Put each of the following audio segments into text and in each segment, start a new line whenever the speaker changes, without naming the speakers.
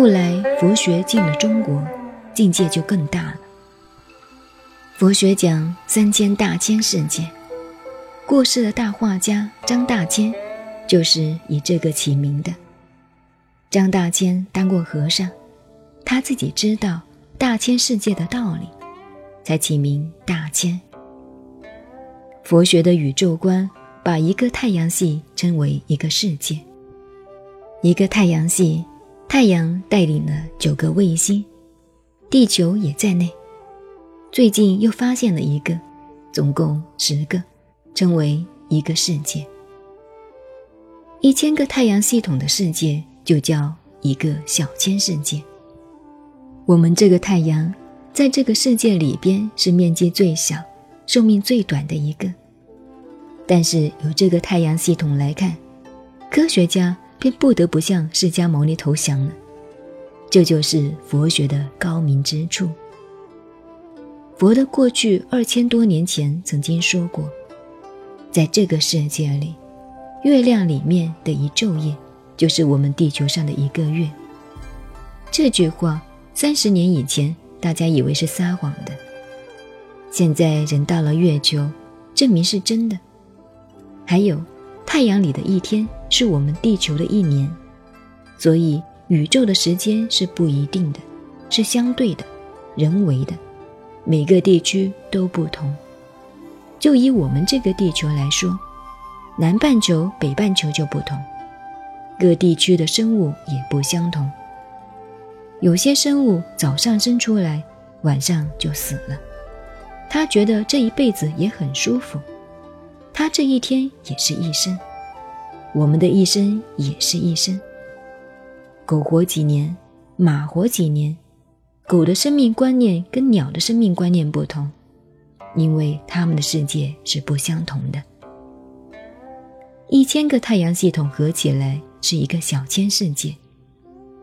后来佛学进了中国，境界就更大了。佛学讲三千大千世界，过世的大画家张大千就是以这个起名的。张大千当过和尚，他自己知道大千世界的道理，才起名大千。佛学的宇宙观把一个太阳系称为一个世界，一个太阳系。太阳带领了九个卫星，地球也在内。最近又发现了一个，总共十个，称为一个世界。一千个太阳系统的世界就叫一个小千世界。我们这个太阳，在这个世界里边是面积最小、寿命最短的一个。但是由这个太阳系统来看，科学家。便不得不向释迦牟尼投降了，这就是佛学的高明之处。佛的过去二千多年前曾经说过，在这个世界里，月亮里面的一昼夜，就是我们地球上的一个月。这句话三十年以前大家以为是撒谎的，现在人到了月球，证明是真的。还有。太阳里的一天是我们地球的一年，所以宇宙的时间是不一定的，是相对的、人为的，每个地区都不同。就以我们这个地球来说，南半球、北半球就不同，各地区的生物也不相同。有些生物早上生出来，晚上就死了，他觉得这一辈子也很舒服。他这一天也是一生，我们的一生也是一生。狗活几年，马活几年，狗的生命观念跟鸟的生命观念不同，因为它们的世界是不相同的。一千个太阳系统合起来是一个小千世界，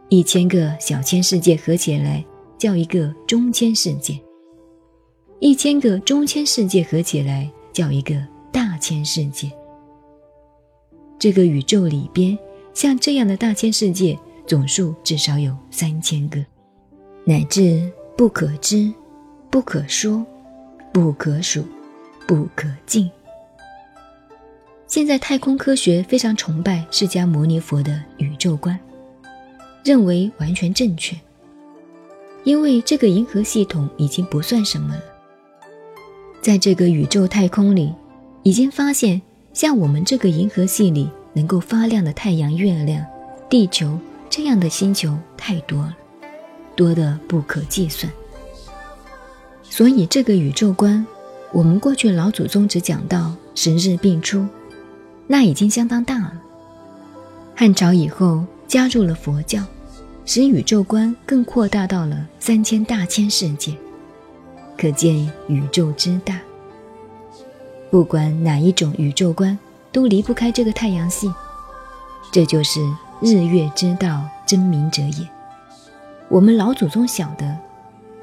一千个小千世界合起来叫一个中千世界，一千个中千世界合起来叫一个。大千世界，这个宇宙里边，像这样的大千世界总数至少有三千个，乃至不可知、不可说、不可数、不可尽。现在太空科学非常崇拜释迦牟尼佛的宇宙观，认为完全正确，因为这个银河系统已经不算什么了，在这个宇宙太空里。已经发现，像我们这个银河系里能够发亮的太阳、月亮、地球这样的星球太多了，多的不可计算。所以这个宇宙观，我们过去老祖宗只讲到十日并出，那已经相当大了。汉朝以后加入了佛教，使宇宙观更扩大到了三千大千世界，可见宇宙之大。不管哪一种宇宙观，都离不开这个太阳系。这就是日月之道，真明者也。我们老祖宗晓得，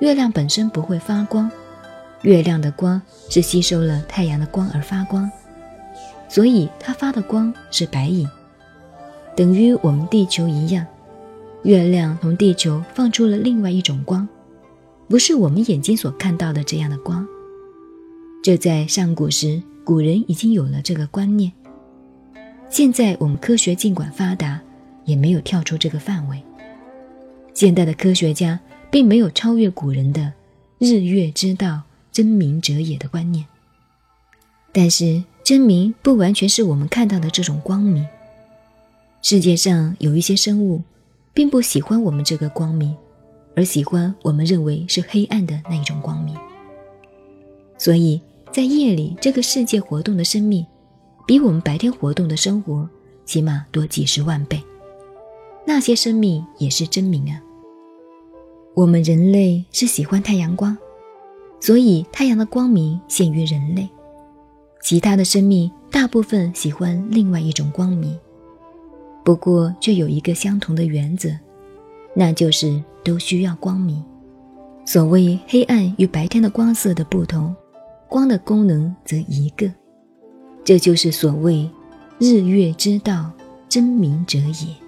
月亮本身不会发光，月亮的光是吸收了太阳的光而发光，所以它发的光是白影，等于我们地球一样。月亮从地球放出了另外一种光，不是我们眼睛所看到的这样的光。这在上古时，古人已经有了这个观念。现在我们科学尽管发达，也没有跳出这个范围。现代的科学家并没有超越古人的“日月之道，真明者也”的观念。但是真明不完全是我们看到的这种光明。世界上有一些生物，并不喜欢我们这个光明，而喜欢我们认为是黑暗的那一种光明。所以。在夜里，这个世界活动的生命，比我们白天活动的生活起码多几十万倍。那些生命也是真明啊。我们人类是喜欢太阳光，所以太阳的光明限于人类。其他的生命大部分喜欢另外一种光明，不过却有一个相同的原则，那就是都需要光明。所谓黑暗与白天的光色的不同。光的功能则一个，这就是所谓日月之道，真明者也。